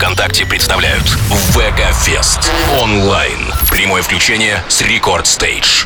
ВКонтакте представляют ВК Фест онлайн. Прямое включение с Рекорд Стейдж.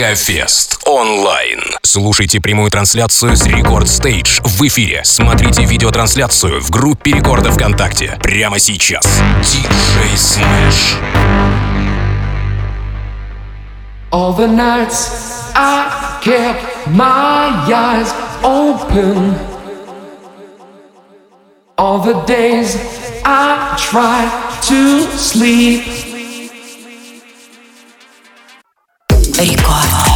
VK Fest онлайн. Слушайте прямую трансляцию с Record Stage в эфире. Смотрите видеотрансляцию в группе Рекорда ВКонтакте прямо сейчас. DJ Smash. All the nights I kept my eyes open. All the days I tried to sleep. Рекорд.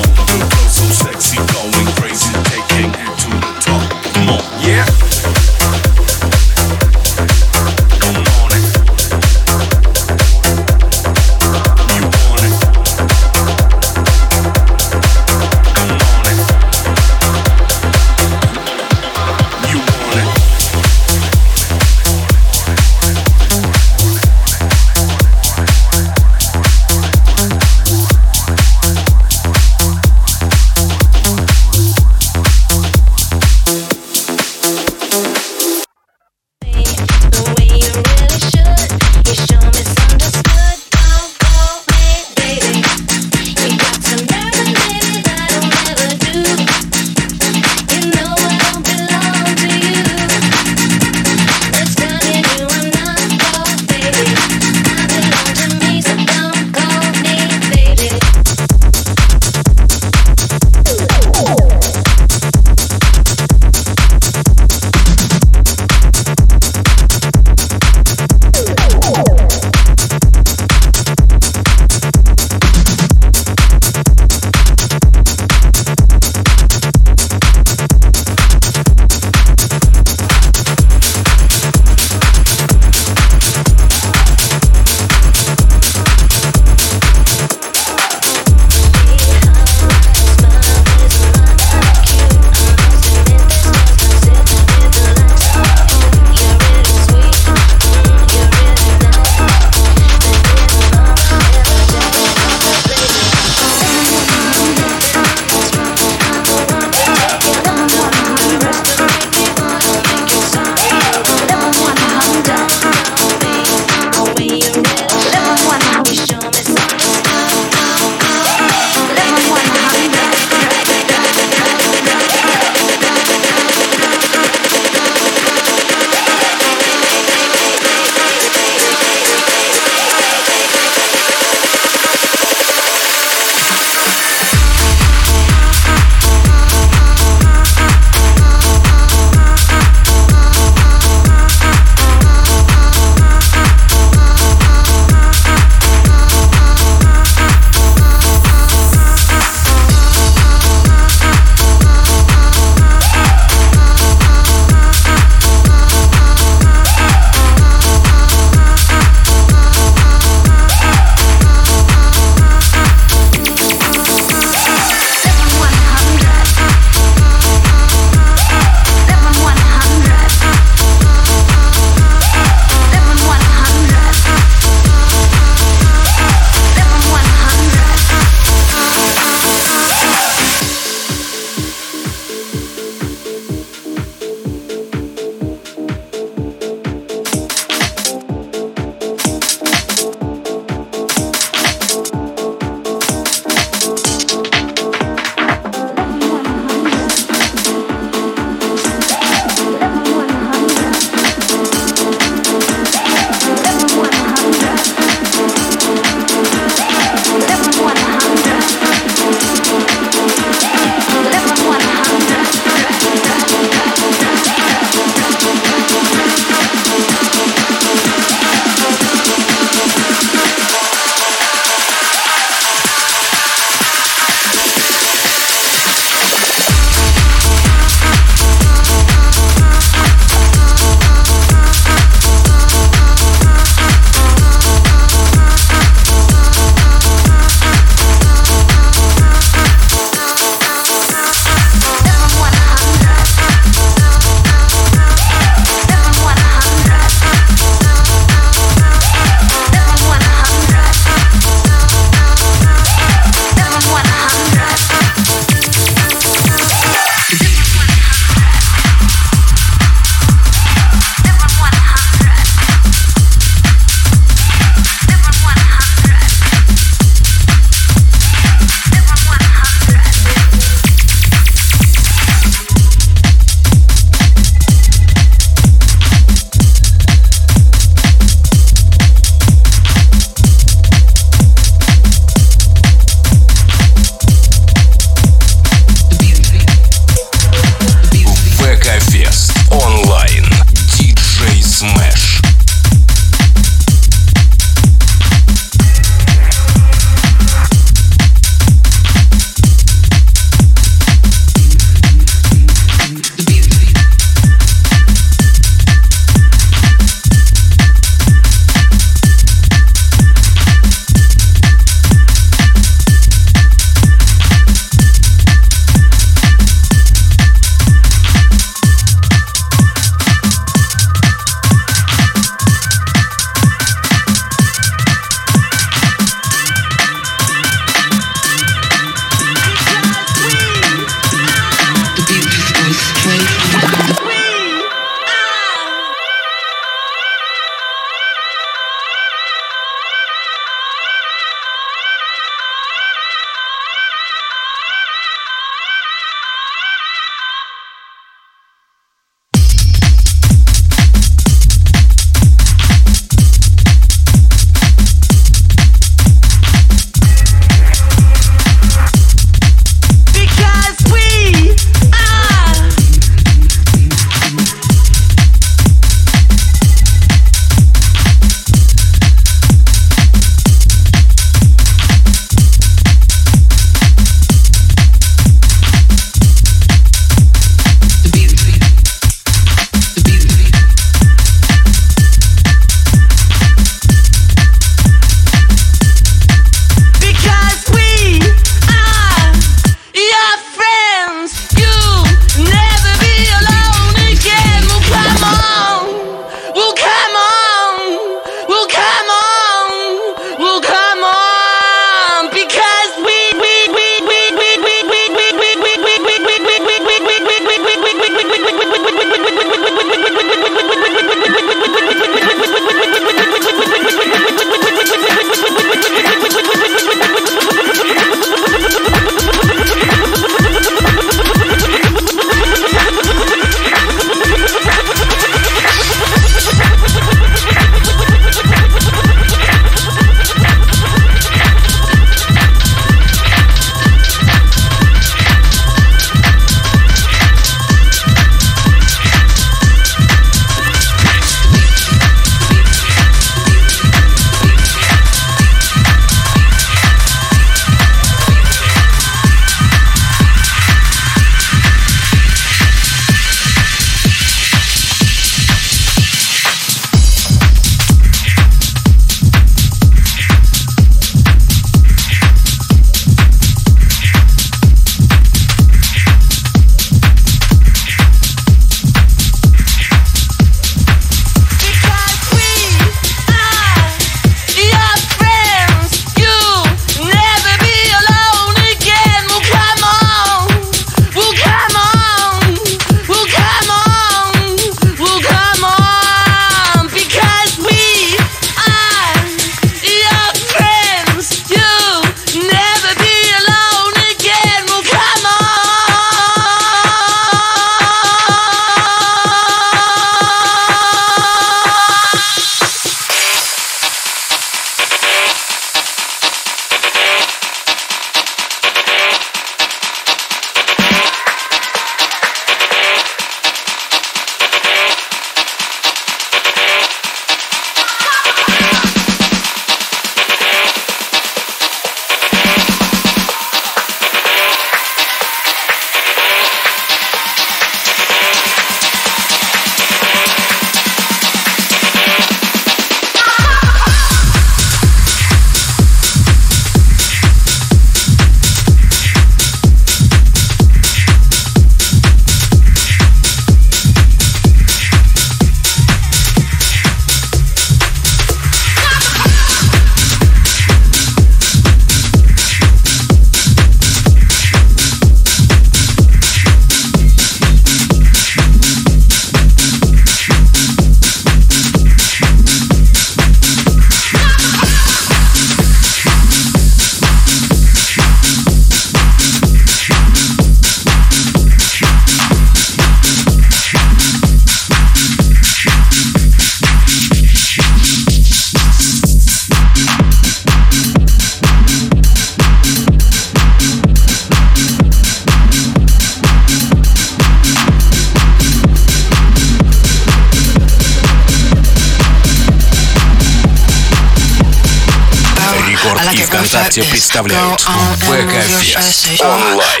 ВКонтакте представляют ВК-фест онлайн.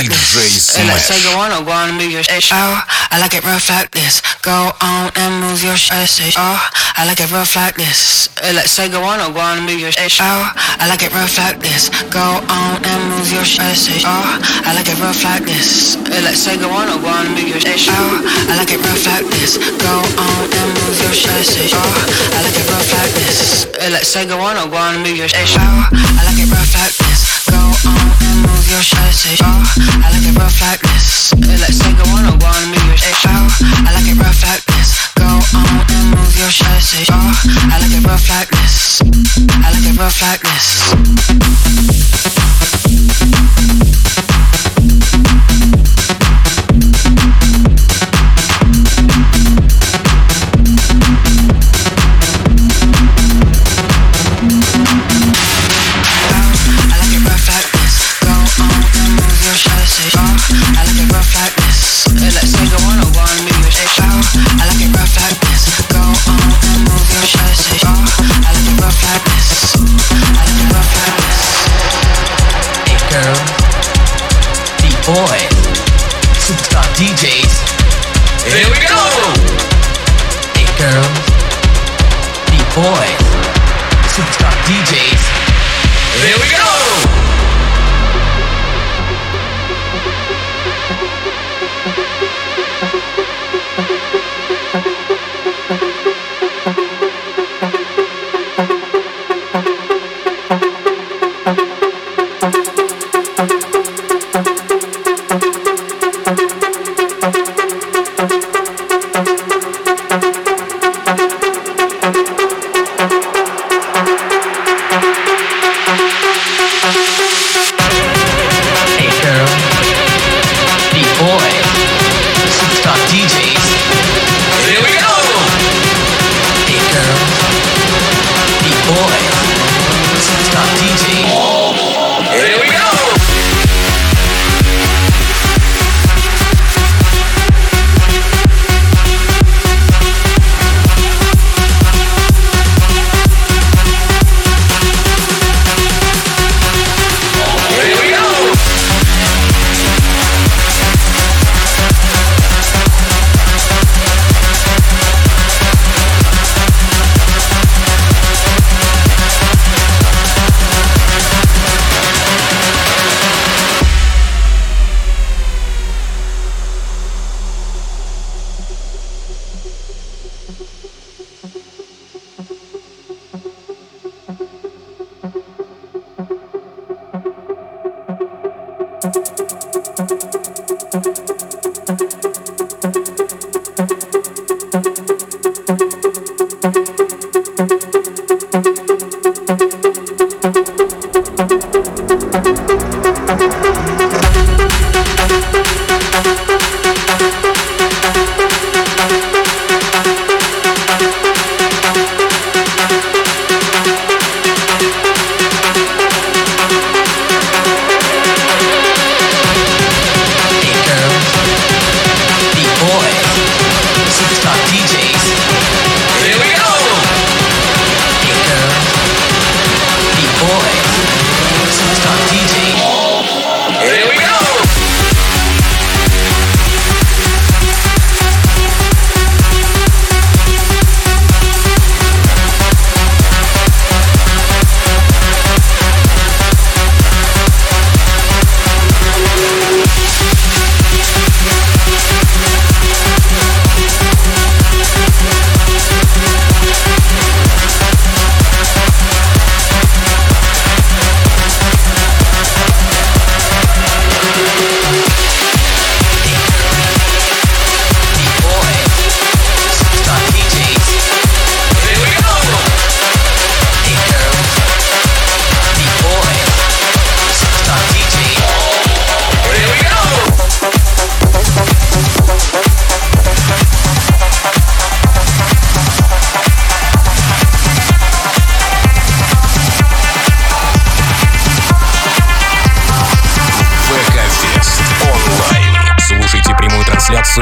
Диджей Smash. Let's say go on or go on and move your ass. I like it rough like this. Go on and move your shirt, oh. I like it rough like this. Let's take a one on one, me your shit, oh. I like it rough like this. Go on and move your shirt, oh. I like it rough like this. I like it rough like this.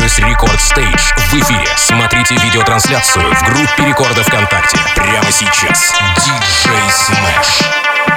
С Record Stage в эфире. Смотрите видеотрансляцию в группе Рекорда ВКонтакте. Прямо сейчас. DJ Smash.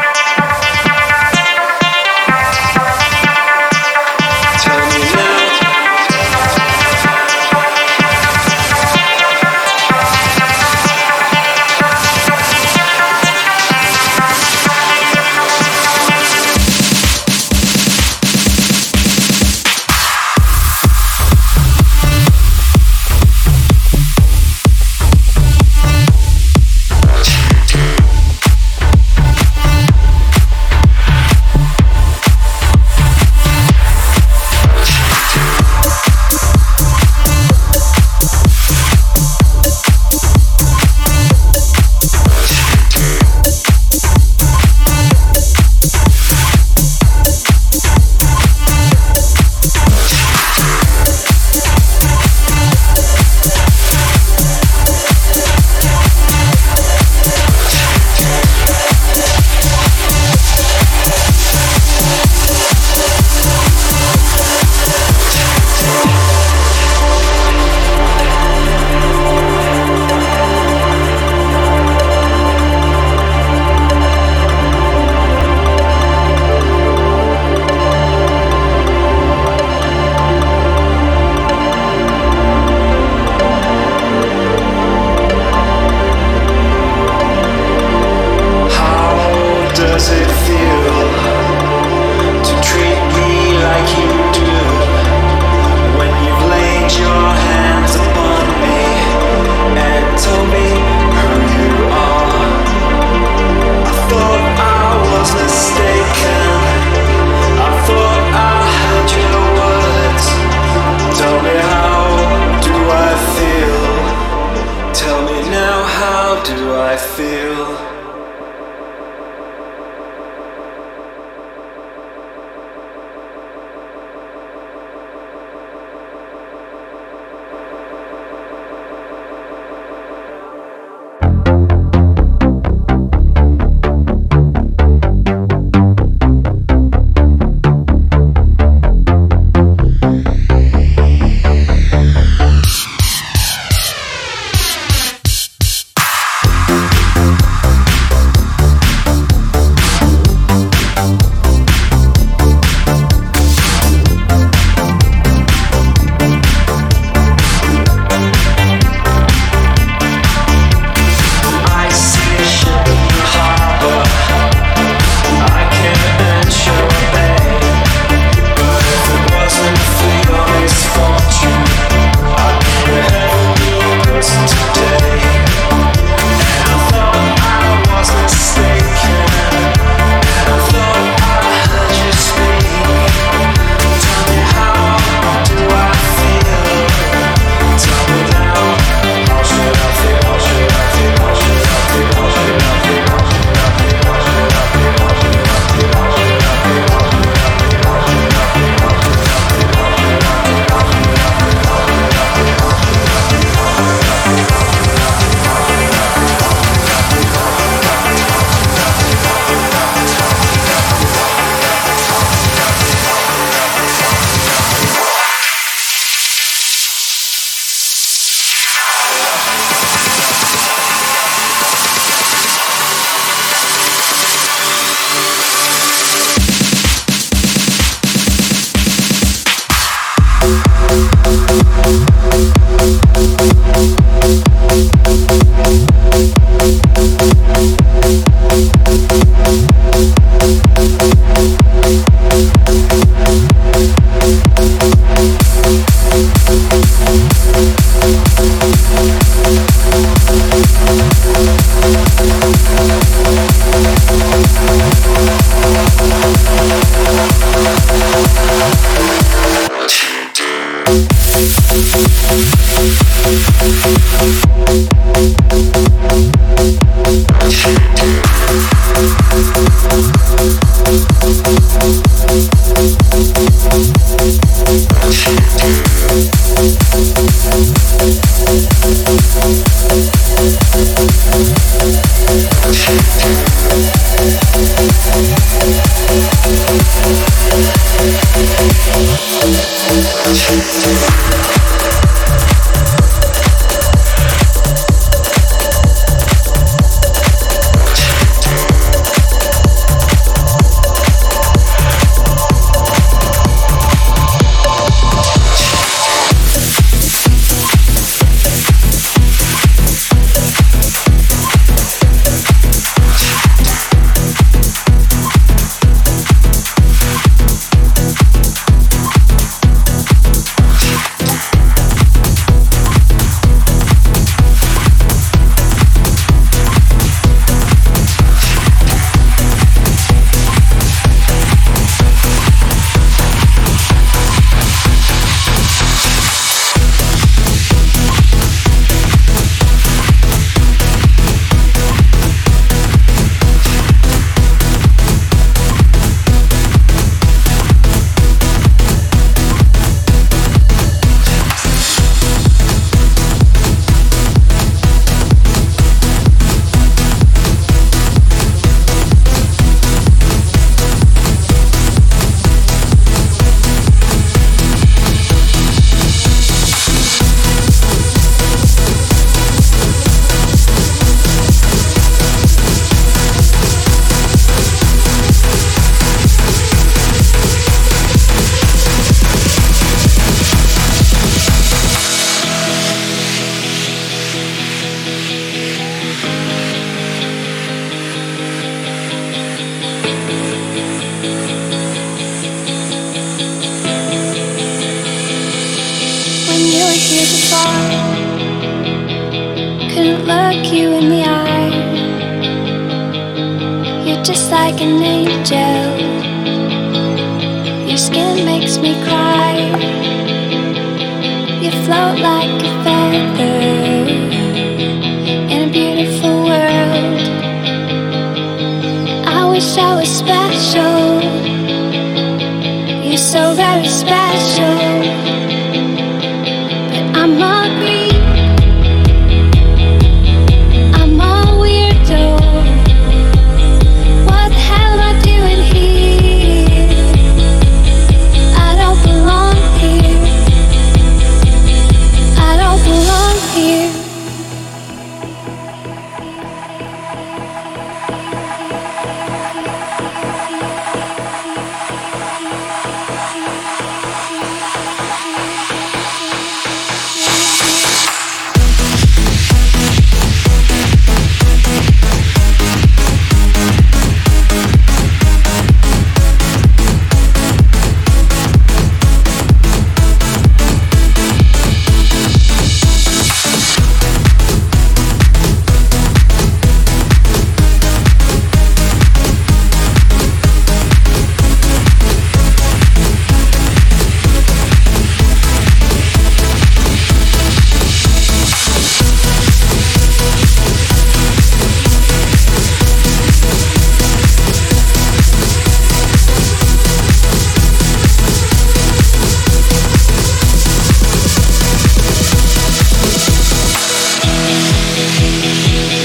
I'm not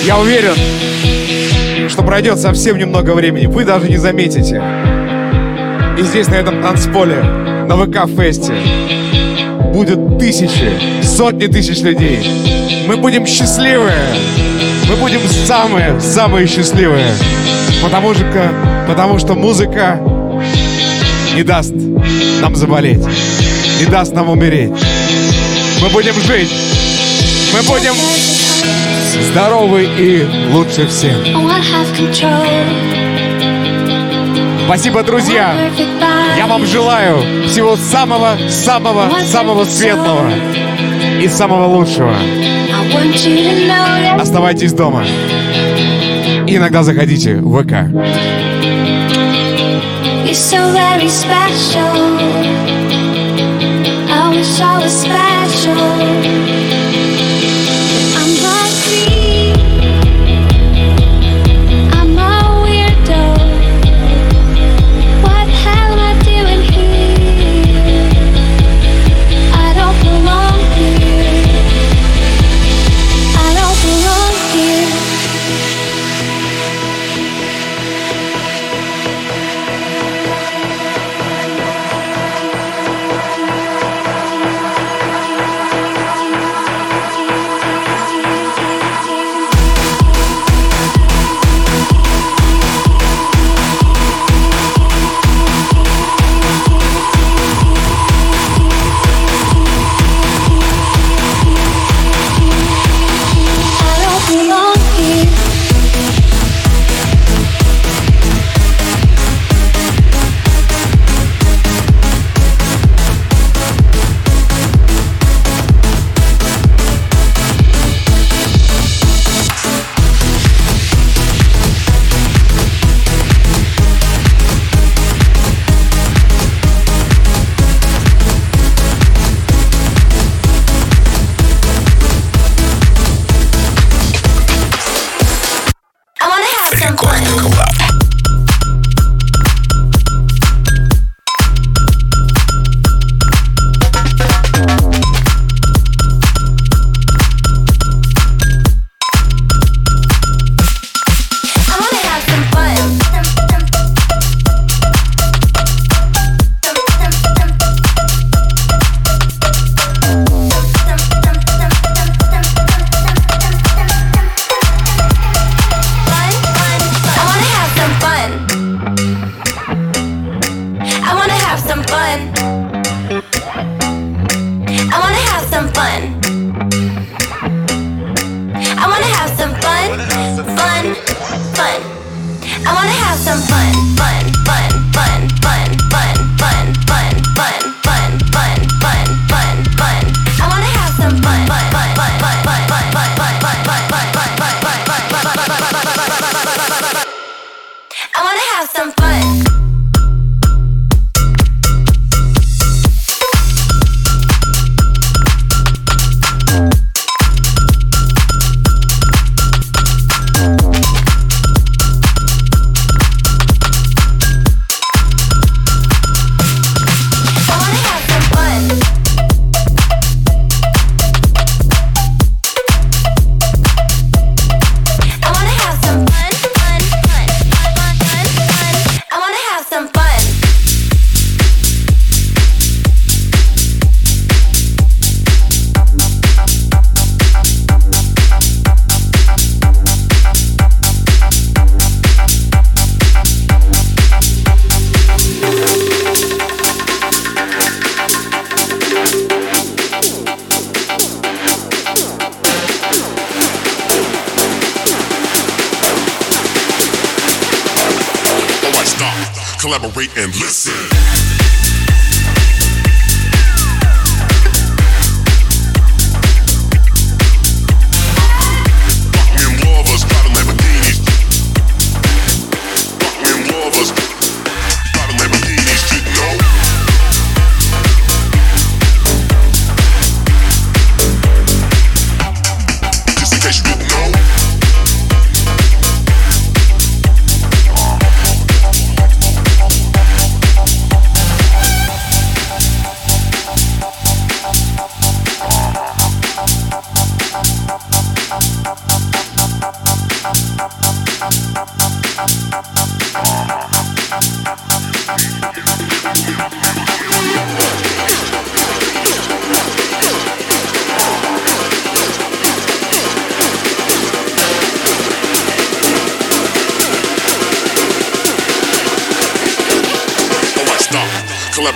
Я уверен, что пройдет совсем немного времени. Вы даже не заметите. И здесь, на этом танцполе, на ВК-фесте, будет тысячи, сотни тысяч людей. Мы будем счастливые. Мы будем самые-самые счастливые. Потому что, потому что музыка не даст нам заболеть. Не даст нам умереть. Мы будем жить. Мы будем здоровы и лучше всех. Control. Спасибо, друзья. Я вам желаю всего самого-самого-самого светлого и самого лучшего. Оставайтесь дома. И иногда заходите в ВК. you're so very special. I wish I was special.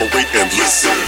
Collaborate and listen.